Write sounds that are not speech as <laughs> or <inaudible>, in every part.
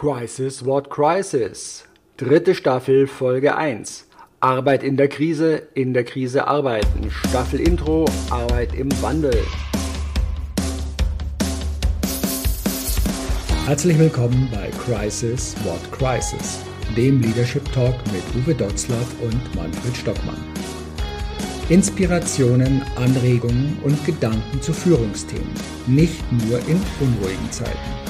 Crisis What Crisis. Dritte Staffel, Folge 1. Arbeit in der Krise, in der Krise arbeiten. Staffel Intro, Arbeit im Wandel. Herzlich willkommen bei Crisis What Crisis, dem Leadership Talk mit Uwe Dotzlaff und Manfred Stockmann. Inspirationen, Anregungen und Gedanken zu Führungsthemen, nicht nur in unruhigen Zeiten.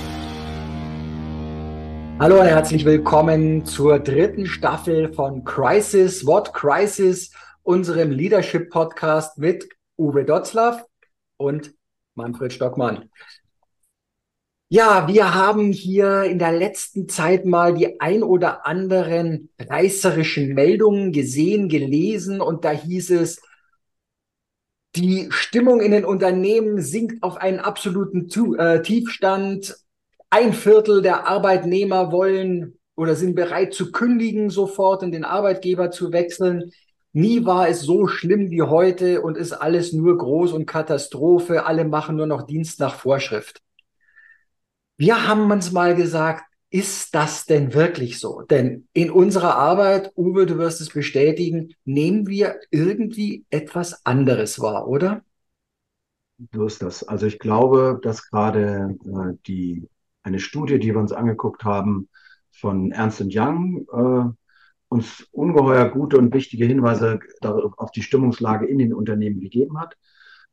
Hallo und herzlich willkommen zur dritten Staffel von Crisis, What Crisis, unserem Leadership Podcast mit Uwe Dotzlaff und Manfred Stockmann. Ja, wir haben hier in der letzten Zeit mal die ein oder anderen reißerischen Meldungen gesehen, gelesen und da hieß es, die Stimmung in den Unternehmen sinkt auf einen absoluten äh, Tiefstand ein Viertel der Arbeitnehmer wollen oder sind bereit zu kündigen sofort und den Arbeitgeber zu wechseln. Nie war es so schlimm wie heute und ist alles nur groß und Katastrophe. Alle machen nur noch Dienst nach Vorschrift. Wir haben uns mal gesagt, ist das denn wirklich so? Denn in unserer Arbeit, Uwe, du wirst es bestätigen, nehmen wir irgendwie etwas anderes wahr, oder? So ist das. Also ich glaube, dass gerade äh, die eine Studie, die wir uns angeguckt haben von Ernst Young, äh, uns ungeheuer gute und wichtige Hinweise auf die Stimmungslage in den Unternehmen gegeben hat.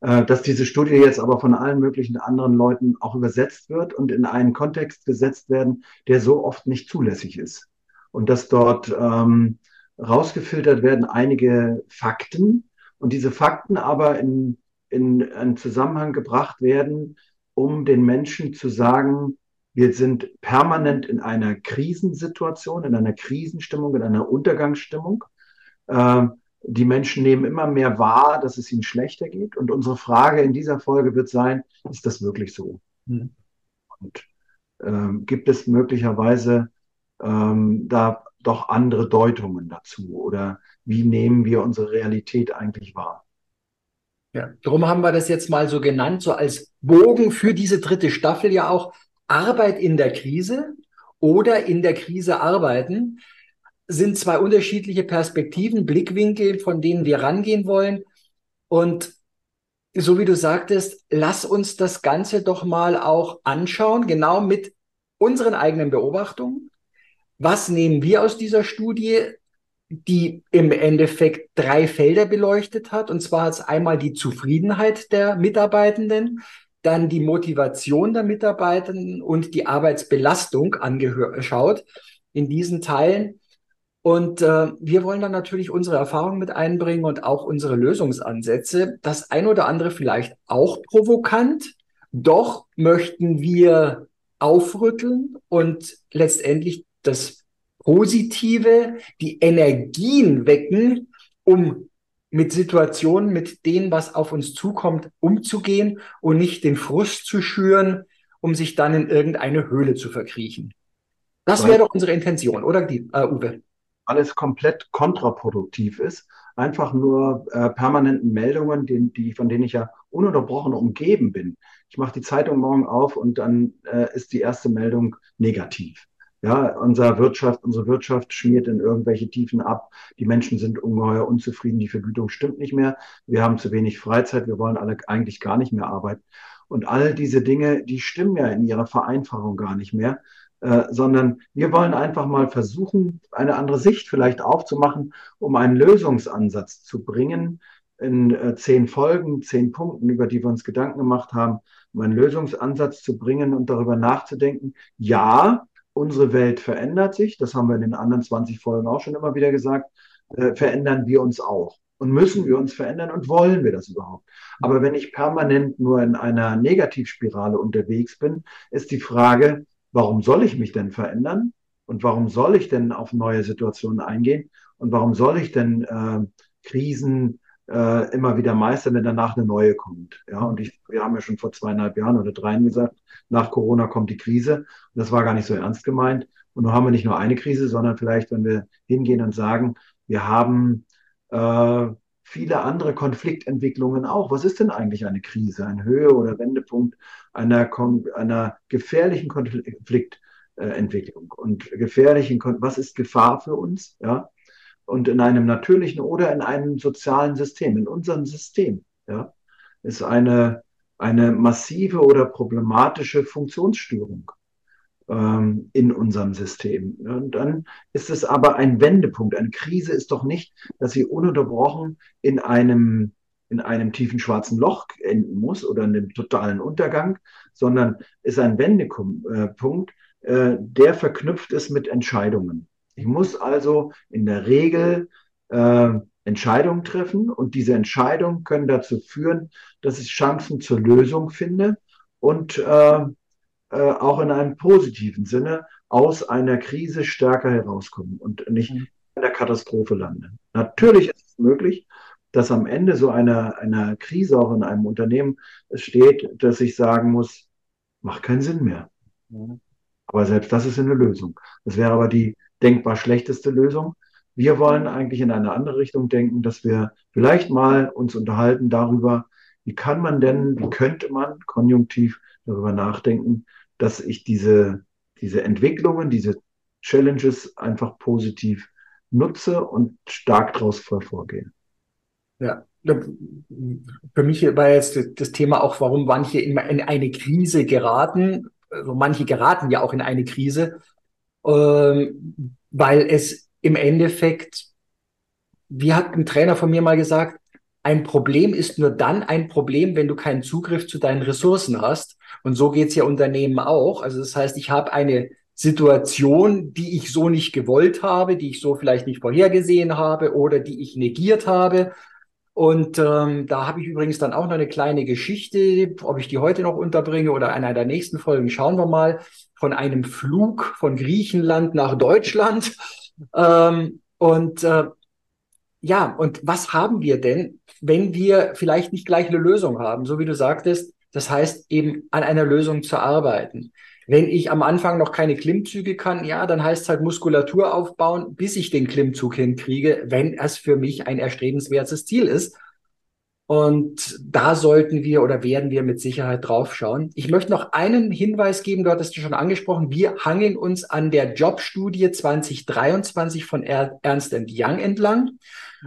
Äh, dass diese Studie jetzt aber von allen möglichen anderen Leuten auch übersetzt wird und in einen Kontext gesetzt werden, der so oft nicht zulässig ist. Und dass dort ähm, rausgefiltert werden einige Fakten und diese Fakten aber in, in einen Zusammenhang gebracht werden, um den Menschen zu sagen, wir sind permanent in einer Krisensituation, in einer Krisenstimmung, in einer Untergangsstimmung. Ähm, die Menschen nehmen immer mehr wahr, dass es ihnen schlechter geht. Und unsere Frage in dieser Folge wird sein, ist das wirklich so? Mhm. Und ähm, gibt es möglicherweise ähm, da doch andere Deutungen dazu? Oder wie nehmen wir unsere Realität eigentlich wahr? Ja, darum haben wir das jetzt mal so genannt, so als Bogen für diese dritte Staffel ja auch, Arbeit in der Krise oder in der Krise arbeiten sind zwei unterschiedliche Perspektiven, Blickwinkel, von denen wir rangehen wollen. Und so wie du sagtest, lass uns das Ganze doch mal auch anschauen, genau mit unseren eigenen Beobachtungen. Was nehmen wir aus dieser Studie, die im Endeffekt drei Felder beleuchtet hat? Und zwar hat es einmal die Zufriedenheit der Mitarbeitenden, dann die Motivation der Mitarbeitenden und die Arbeitsbelastung angeschaut in diesen Teilen. Und äh, wir wollen dann natürlich unsere Erfahrungen mit einbringen und auch unsere Lösungsansätze. Das ein oder andere vielleicht auch provokant, doch möchten wir aufrütteln und letztendlich das Positive, die Energien wecken, um mit Situationen, mit denen, was auf uns zukommt, umzugehen und nicht den Frust zu schüren, um sich dann in irgendeine Höhle zu verkriechen. Das wäre doch unsere Intention, oder, die, äh, Uwe? Alles komplett kontraproduktiv ist, einfach nur äh, permanenten Meldungen, die, die, von denen ich ja ununterbrochen umgeben bin. Ich mache die Zeitung morgen auf und dann äh, ist die erste Meldung negativ. Ja, unsere Wirtschaft, unsere Wirtschaft schmiert in irgendwelche Tiefen ab. Die Menschen sind ungeheuer unzufrieden. Die Vergütung stimmt nicht mehr. Wir haben zu wenig Freizeit. Wir wollen alle eigentlich gar nicht mehr arbeiten. Und all diese Dinge, die stimmen ja in ihrer Vereinfachung gar nicht mehr, äh, sondern wir wollen einfach mal versuchen, eine andere Sicht vielleicht aufzumachen, um einen Lösungsansatz zu bringen in äh, zehn Folgen, zehn Punkten, über die wir uns Gedanken gemacht haben, um einen Lösungsansatz zu bringen und darüber nachzudenken. Ja, unsere Welt verändert sich, das haben wir in den anderen 20 Folgen auch schon immer wieder gesagt, äh, verändern wir uns auch. Und müssen wir uns verändern und wollen wir das überhaupt? Aber wenn ich permanent nur in einer Negativspirale unterwegs bin, ist die Frage, warum soll ich mich denn verändern? Und warum soll ich denn auf neue Situationen eingehen? Und warum soll ich denn äh, Krisen äh, immer wieder meistern, wenn danach eine neue kommt? Ja, und ich, wir haben ja schon vor zweieinhalb Jahren oder dreien gesagt, nach Corona kommt die Krise. Und das war gar nicht so ernst gemeint. Und nun haben wir nicht nur eine Krise, sondern vielleicht, wenn wir hingehen und sagen, wir haben äh, viele andere Konfliktentwicklungen auch. Was ist denn eigentlich eine Krise, ein Höhe- oder Wendepunkt einer, einer gefährlichen Konfliktentwicklung und gefährlichen, was ist Gefahr für uns, ja? Und in einem natürlichen oder in einem sozialen System, in unserem System, ja, ist eine, eine massive oder problematische Funktionsstörung ähm, in unserem System. Und dann ist es aber ein Wendepunkt. Eine Krise ist doch nicht, dass sie ununterbrochen in einem in einem tiefen schwarzen Loch enden muss oder in einem totalen Untergang, sondern ist ein Wendepunkt, äh, der verknüpft ist mit Entscheidungen. Ich muss also in der Regel äh, Entscheidungen treffen und diese Entscheidungen können dazu führen, dass ich Chancen zur Lösung finde und äh, äh, auch in einem positiven Sinne aus einer Krise stärker herauskommen und nicht mhm. in der Katastrophe landen. Natürlich ist es möglich, dass am Ende so einer, einer Krise auch in einem Unternehmen steht, dass ich sagen muss, macht keinen Sinn mehr. Mhm. Aber selbst das ist eine Lösung. Das wäre aber die denkbar schlechteste Lösung. Wir wollen eigentlich in eine andere Richtung denken, dass wir vielleicht mal uns unterhalten darüber, wie kann man denn, wie könnte man konjunktiv darüber nachdenken, dass ich diese, diese Entwicklungen, diese Challenges einfach positiv nutze und stark daraus vorgehe. Ja, für mich war jetzt das Thema auch, warum manche in eine Krise geraten. Also manche geraten ja auch in eine Krise, ähm, weil es im Endeffekt, wie hat ein Trainer von mir mal gesagt, ein Problem ist nur dann ein Problem, wenn du keinen Zugriff zu deinen Ressourcen hast. Und so geht's ja Unternehmen auch. Also das heißt, ich habe eine Situation, die ich so nicht gewollt habe, die ich so vielleicht nicht vorhergesehen habe oder die ich negiert habe. Und ähm, da habe ich übrigens dann auch noch eine kleine Geschichte, ob ich die heute noch unterbringe oder einer der nächsten Folgen, schauen wir mal, von einem Flug von Griechenland nach Deutschland. <laughs> Ähm, und äh, ja, und was haben wir denn, wenn wir vielleicht nicht gleich eine Lösung haben, so wie du sagtest, das heißt eben an einer Lösung zu arbeiten. Wenn ich am Anfang noch keine Klimmzüge kann, ja, dann heißt es halt Muskulatur aufbauen, bis ich den Klimmzug hinkriege, wenn es für mich ein erstrebenswertes Ziel ist. Und da sollten wir oder werden wir mit Sicherheit drauf schauen. Ich möchte noch einen Hinweis geben, du hattest schon angesprochen. Wir hangeln uns an der Jobstudie 2023 von Ernst Young entlang.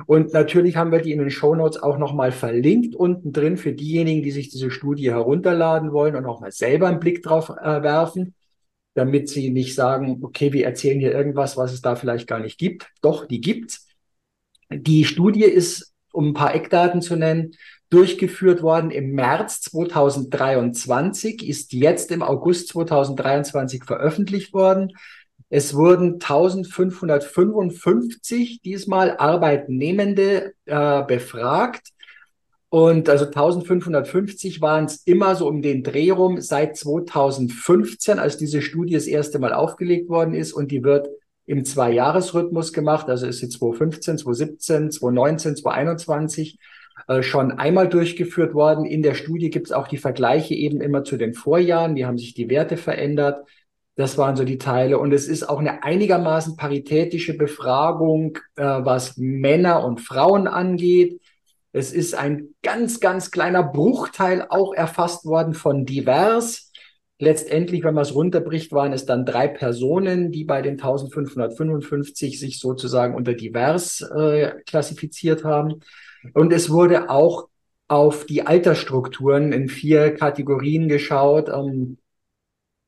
Und natürlich haben wir die in den Show Notes auch nochmal verlinkt unten drin für diejenigen, die sich diese Studie herunterladen wollen und auch mal selber einen Blick drauf äh, werfen, damit sie nicht sagen, okay, wir erzählen hier irgendwas, was es da vielleicht gar nicht gibt. Doch, die gibt's. Die Studie ist um ein paar Eckdaten zu nennen, durchgeführt worden im März 2023, ist jetzt im August 2023 veröffentlicht worden. Es wurden 1555 diesmal Arbeitnehmende äh, befragt. Und also 1550 waren es immer so um den Dreh rum seit 2015, als diese Studie das erste Mal aufgelegt worden ist. Und die wird im Zwei-Jahres-Rhythmus gemacht. Also ist sie 2015, 2017, 2019, 2021 äh, schon einmal durchgeführt worden. In der Studie gibt es auch die Vergleiche eben immer zu den Vorjahren. Die haben sich die Werte verändert. Das waren so die Teile. Und es ist auch eine einigermaßen paritätische Befragung, äh, was Männer und Frauen angeht. Es ist ein ganz, ganz kleiner Bruchteil auch erfasst worden von divers. Letztendlich, wenn man es runterbricht, waren es dann drei Personen, die bei den 1555 sich sozusagen unter divers äh, klassifiziert haben. Und es wurde auch auf die Altersstrukturen in vier Kategorien geschaut, ähm,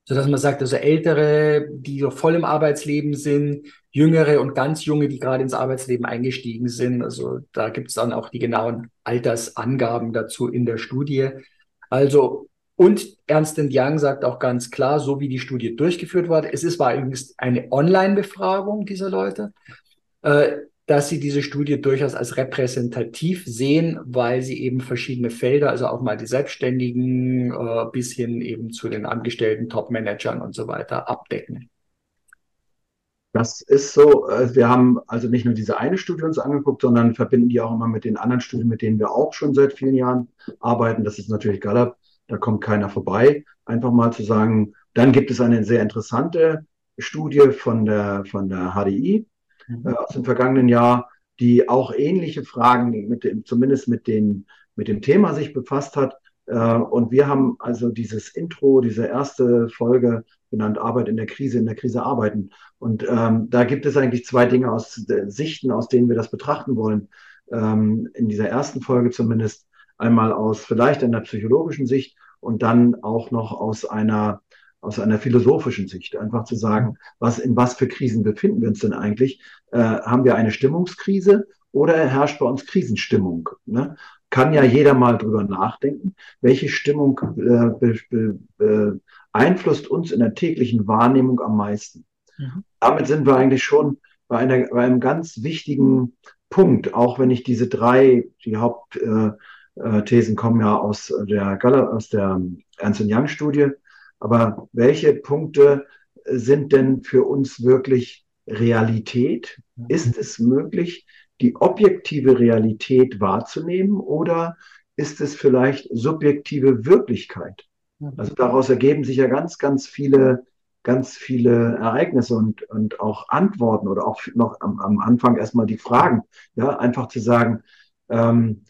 so dass man sagt, also ältere, die so voll im Arbeitsleben sind, jüngere und ganz junge, die gerade ins Arbeitsleben eingestiegen sind. Also da gibt es dann auch die genauen Altersangaben dazu in der Studie. Also und Ernst Young sagt auch ganz klar, so wie die Studie durchgeführt wurde, es ist, war übrigens eine Online-Befragung dieser Leute, äh, dass sie diese Studie durchaus als repräsentativ sehen, weil sie eben verschiedene Felder, also auch mal die Selbstständigen äh, bis hin eben zu den Angestellten, Top-Managern und so weiter abdecken. Das ist so, äh, wir haben also nicht nur diese eine Studie uns angeguckt, sondern verbinden die auch immer mit den anderen Studien, mit denen wir auch schon seit vielen Jahren arbeiten. Das ist natürlich Gallup, da kommt keiner vorbei. Einfach mal zu sagen, dann gibt es eine sehr interessante Studie von der, von der HDI. Äh, aus dem vergangenen Jahr, die auch ähnliche Fragen mit dem, zumindest mit den, mit dem Thema sich befasst hat. Äh, und wir haben also dieses Intro, diese erste Folge genannt Arbeit in der Krise, in der Krise arbeiten. Und ähm, da gibt es eigentlich zwei Dinge aus äh, Sichten, aus denen wir das betrachten wollen. Ähm, in dieser ersten Folge zumindest einmal aus vielleicht einer psychologischen Sicht und dann auch noch aus einer aus einer philosophischen Sicht, einfach zu sagen, was in was für Krisen befinden wir uns denn eigentlich? Äh, haben wir eine Stimmungskrise oder herrscht bei uns Krisenstimmung? Ne? Kann ja jeder mal drüber nachdenken, welche Stimmung äh, beeinflusst uns in der täglichen Wahrnehmung am meisten. Mhm. Damit sind wir eigentlich schon bei, einer, bei einem ganz wichtigen Punkt, auch wenn ich diese drei, die Hauptthesen äh, kommen ja aus der, aus der Ernst Young Studie, aber welche Punkte sind denn für uns wirklich Realität? Ist es möglich, die objektive Realität wahrzunehmen oder ist es vielleicht subjektive Wirklichkeit? Also daraus ergeben sich ja ganz, ganz viele, ganz viele Ereignisse und, und auch Antworten oder auch noch am, am Anfang erstmal die Fragen. Ja, einfach zu sagen, ähm,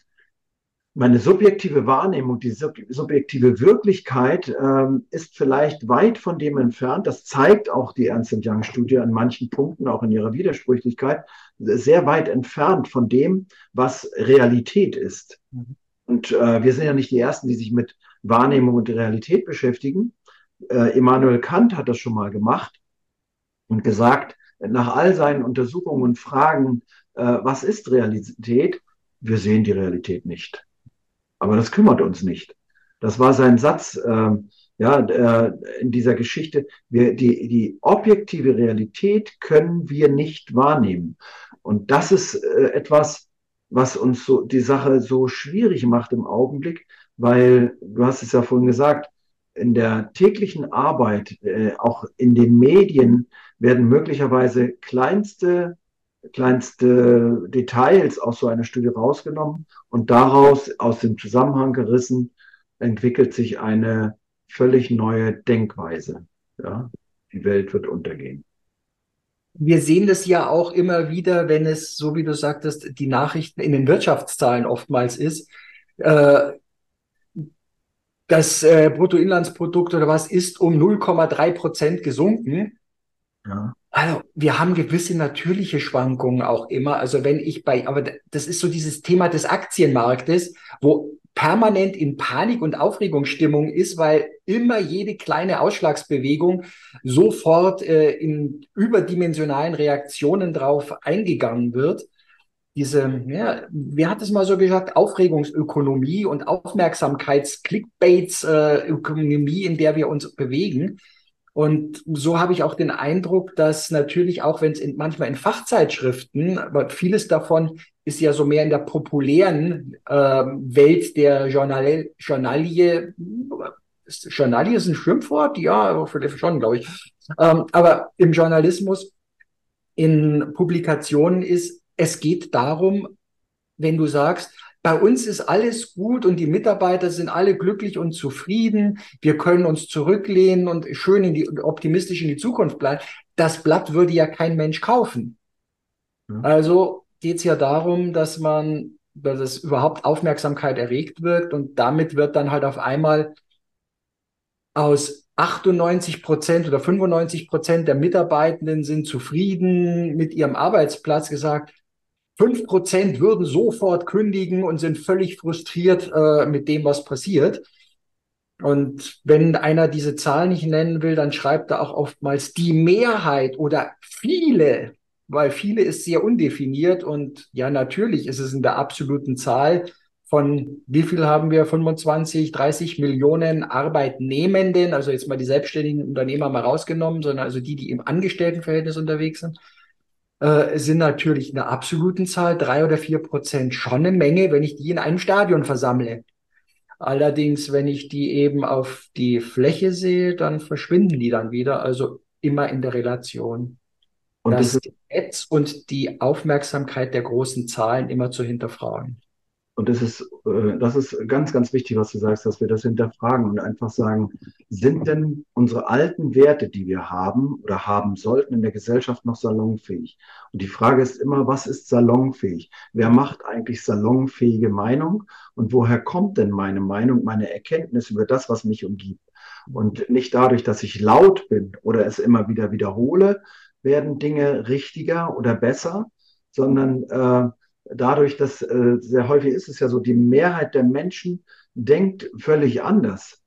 meine subjektive Wahrnehmung, die subjektive Wirklichkeit ähm, ist vielleicht weit von dem entfernt. Das zeigt auch die Ernst Young-Studie an manchen Punkten, auch in ihrer Widersprüchlichkeit, sehr weit entfernt von dem, was Realität ist. Mhm. Und äh, wir sind ja nicht die Ersten, die sich mit Wahrnehmung und Realität beschäftigen. Äh, Immanuel Kant hat das schon mal gemacht und gesagt, nach all seinen Untersuchungen und Fragen, äh, was ist Realität? Wir sehen die Realität nicht. Aber das kümmert uns nicht. Das war sein Satz äh, ja, äh, in dieser Geschichte. Wir, die, die objektive Realität können wir nicht wahrnehmen. Und das ist äh, etwas, was uns so die Sache so schwierig macht im Augenblick, weil du hast es ja vorhin gesagt, in der täglichen Arbeit, äh, auch in den Medien, werden möglicherweise kleinste kleinste Details aus so einer Studie rausgenommen und daraus aus dem Zusammenhang gerissen entwickelt sich eine völlig neue Denkweise. Ja, die Welt wird untergehen. Wir sehen das ja auch immer wieder, wenn es, so wie du sagtest, die Nachrichten in den Wirtschaftszahlen oftmals ist. Äh, das äh, Bruttoinlandsprodukt oder was ist um 0,3 Prozent gesunken. Ja. Also wir haben gewisse natürliche Schwankungen auch immer. Also wenn ich bei, aber das ist so dieses Thema des Aktienmarktes, wo permanent in Panik und Aufregungsstimmung ist, weil immer jede kleine Ausschlagsbewegung sofort äh, in überdimensionalen Reaktionen drauf eingegangen wird. Diese, ja, wer hat es mal so gesagt, Aufregungsökonomie und Aufmerksamkeits-Clickbaits-Ökonomie, äh, in der wir uns bewegen. Und so habe ich auch den Eindruck, dass natürlich auch, wenn es in, manchmal in Fachzeitschriften, aber vieles davon ist ja so mehr in der populären äh, Welt der Journal Journalie. Journalie ist ein Schimpfwort, ja, schon, glaube ich. Ähm, aber im Journalismus, in Publikationen ist, es geht darum, wenn du sagst, bei uns ist alles gut und die Mitarbeiter sind alle glücklich und zufrieden. Wir können uns zurücklehnen und schön in die, optimistisch in die Zukunft bleiben. Das Blatt würde ja kein Mensch kaufen. Ja. Also geht es ja darum, dass man, dass es überhaupt Aufmerksamkeit erregt wird und damit wird dann halt auf einmal aus 98 Prozent oder 95 Prozent der Mitarbeitenden sind zufrieden mit ihrem Arbeitsplatz gesagt, Fünf Prozent würden sofort kündigen und sind völlig frustriert äh, mit dem, was passiert. Und wenn einer diese Zahl nicht nennen will, dann schreibt er auch oftmals die Mehrheit oder viele, weil viele ist sehr undefiniert. Und ja, natürlich ist es in der absoluten Zahl von wie viel haben wir? 25, 30 Millionen Arbeitnehmenden, also jetzt mal die selbstständigen Unternehmer mal rausgenommen, sondern also die, die im Angestelltenverhältnis unterwegs sind äh, sind natürlich in der absoluten Zahl drei oder vier Prozent schon eine Menge, wenn ich die in einem Stadion versammle. Allerdings, wenn ich die eben auf die Fläche sehe, dann verschwinden die dann wieder, also immer in der Relation. Und das, das Netz und die Aufmerksamkeit der großen Zahlen immer zu hinterfragen. Und das ist, äh, das ist ganz, ganz wichtig, was du sagst, dass wir das hinterfragen und einfach sagen, sind denn unsere alten Werte, die wir haben oder haben sollten in der Gesellschaft noch salonfähig? Und die Frage ist immer, was ist salonfähig? Wer macht eigentlich salonfähige Meinung? Und woher kommt denn meine Meinung, meine Erkenntnis über das, was mich umgibt? Und nicht dadurch, dass ich laut bin oder es immer wieder wiederhole, werden Dinge richtiger oder besser, sondern äh, dadurch, dass äh, sehr häufig ist es ja so, die Mehrheit der Menschen denkt völlig anders.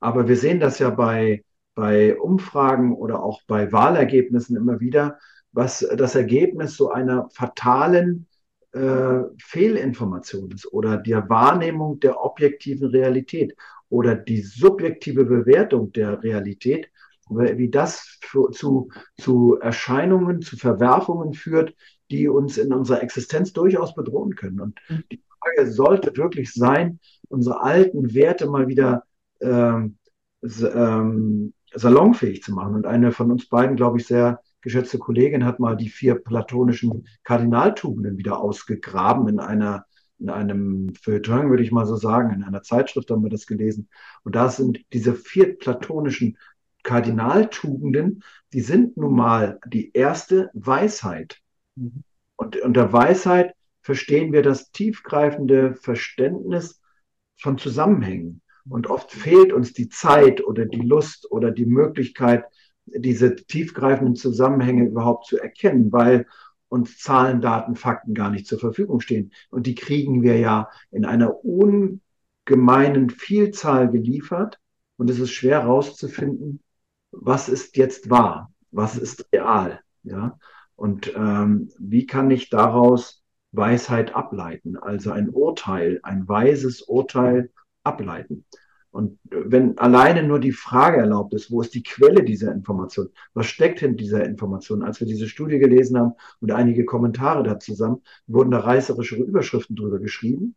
Aber wir sehen das ja bei, bei Umfragen oder auch bei Wahlergebnissen immer wieder, was das Ergebnis so einer fatalen äh, Fehlinformation ist oder der Wahrnehmung der objektiven Realität oder die subjektive Bewertung der Realität, wie das für, zu, zu Erscheinungen, zu Verwerfungen führt, die uns in unserer Existenz durchaus bedrohen können. Und mhm. die Frage sollte wirklich sein, unsere alten Werte mal wieder ähm, ähm, salonfähig zu machen. Und eine von uns beiden, glaube ich, sehr geschätzte Kollegin hat mal die vier platonischen Kardinaltugenden wieder ausgegraben in einer in einem Feuilleton, würde ich mal so sagen, in einer Zeitschrift haben wir das gelesen. Und da sind diese vier platonischen Kardinaltugenden, die sind nun mal die erste Weisheit. Mhm. Und unter Weisheit verstehen wir das tiefgreifende Verständnis von Zusammenhängen. Und oft fehlt uns die Zeit oder die Lust oder die Möglichkeit, diese tiefgreifenden Zusammenhänge überhaupt zu erkennen, weil uns Zahlen, Daten, Fakten gar nicht zur Verfügung stehen. Und die kriegen wir ja in einer ungemeinen Vielzahl geliefert. Und es ist schwer herauszufinden, was ist jetzt wahr, was ist real. Ja? Und ähm, wie kann ich daraus Weisheit ableiten, also ein Urteil, ein weises Urteil ableiten? Und wenn alleine nur die Frage erlaubt ist, wo ist die Quelle dieser Information? Was steckt hinter dieser Information? Als wir diese Studie gelesen haben und einige Kommentare da zusammen, wurden da reißerische Überschriften drüber geschrieben.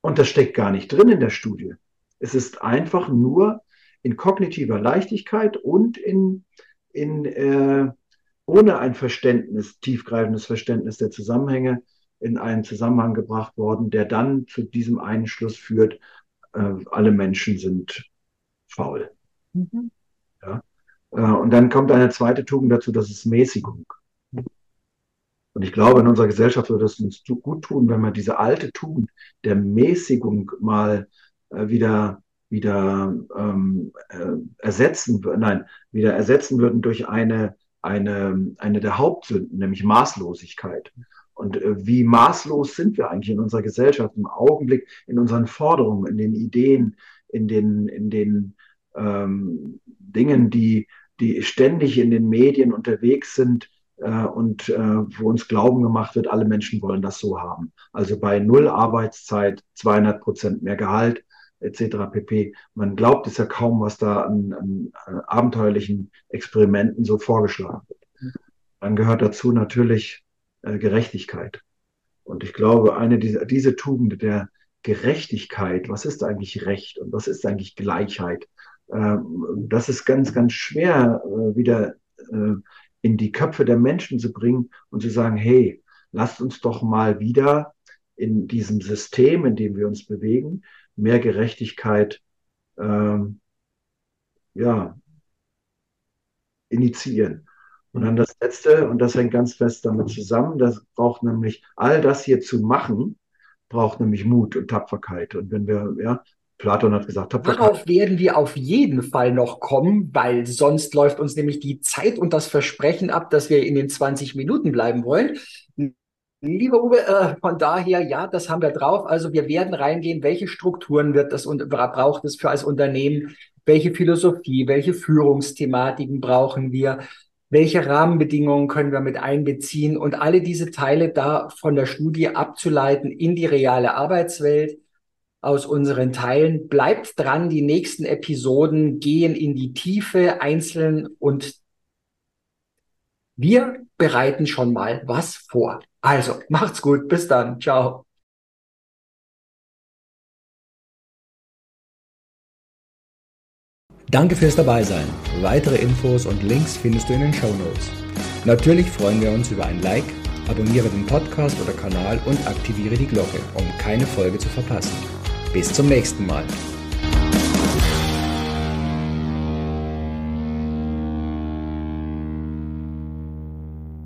Und das steckt gar nicht drin in der Studie. Es ist einfach nur in kognitiver Leichtigkeit und in, in äh, ohne ein Verständnis, tiefgreifendes Verständnis der Zusammenhänge in einen Zusammenhang gebracht worden, der dann zu diesem einen Schluss führt, äh, alle Menschen sind faul. Mhm. Ja? Äh, und dann kommt eine zweite Tugend dazu, das ist Mäßigung. Und ich glaube, in unserer Gesellschaft würde es uns gut tun, wenn wir diese alte Tugend der Mäßigung mal äh, wieder wieder ähm, äh, ersetzen, nein, wieder ersetzen würden durch eine eine, eine der Hauptsünden, nämlich Maßlosigkeit. Und äh, wie maßlos sind wir eigentlich in unserer Gesellschaft im Augenblick, in unseren Forderungen, in den Ideen, in den, in den ähm, Dingen, die, die ständig in den Medien unterwegs sind äh, und äh, wo uns Glauben gemacht wird, alle Menschen wollen das so haben. Also bei Null Arbeitszeit 200 Prozent mehr Gehalt, etc. pp. Man glaubt es ja kaum, was da an, an, an abenteuerlichen Experimenten so vorgeschlagen wird. Dann gehört dazu natürlich äh, Gerechtigkeit. Und ich glaube, eine dieser, diese Tugend der Gerechtigkeit, was ist eigentlich Recht und was ist eigentlich Gleichheit, äh, das ist ganz, ganz schwer äh, wieder äh, in die Köpfe der Menschen zu bringen und zu sagen, hey, lasst uns doch mal wieder in diesem System, in dem wir uns bewegen, mehr Gerechtigkeit ähm, ja, initiieren. Und dann das Letzte, und das hängt ganz fest damit zusammen, das braucht nämlich, all das hier zu machen, braucht nämlich Mut und Tapferkeit. Und wenn wir, ja, Platon hat gesagt, Tapferkeit. Darauf werden wir auf jeden Fall noch kommen, weil sonst läuft uns nämlich die Zeit und das Versprechen ab, dass wir in den 20 Minuten bleiben wollen. Lieber Uwe, äh, von daher, ja, das haben wir drauf. Also wir werden reingehen, welche Strukturen wird das und braucht es für als Unternehmen, welche Philosophie, welche Führungsthematiken brauchen wir, welche Rahmenbedingungen können wir mit einbeziehen und alle diese Teile da von der Studie abzuleiten in die reale Arbeitswelt aus unseren Teilen. Bleibt dran, die nächsten Episoden gehen in die Tiefe einzeln und wir bereiten schon mal was vor. Also, macht's gut. Bis dann. Ciao. Danke fürs Dabeisein. Weitere Infos und Links findest du in den Show Notes. Natürlich freuen wir uns über ein Like, abonniere den Podcast oder Kanal und aktiviere die Glocke, um keine Folge zu verpassen. Bis zum nächsten Mal.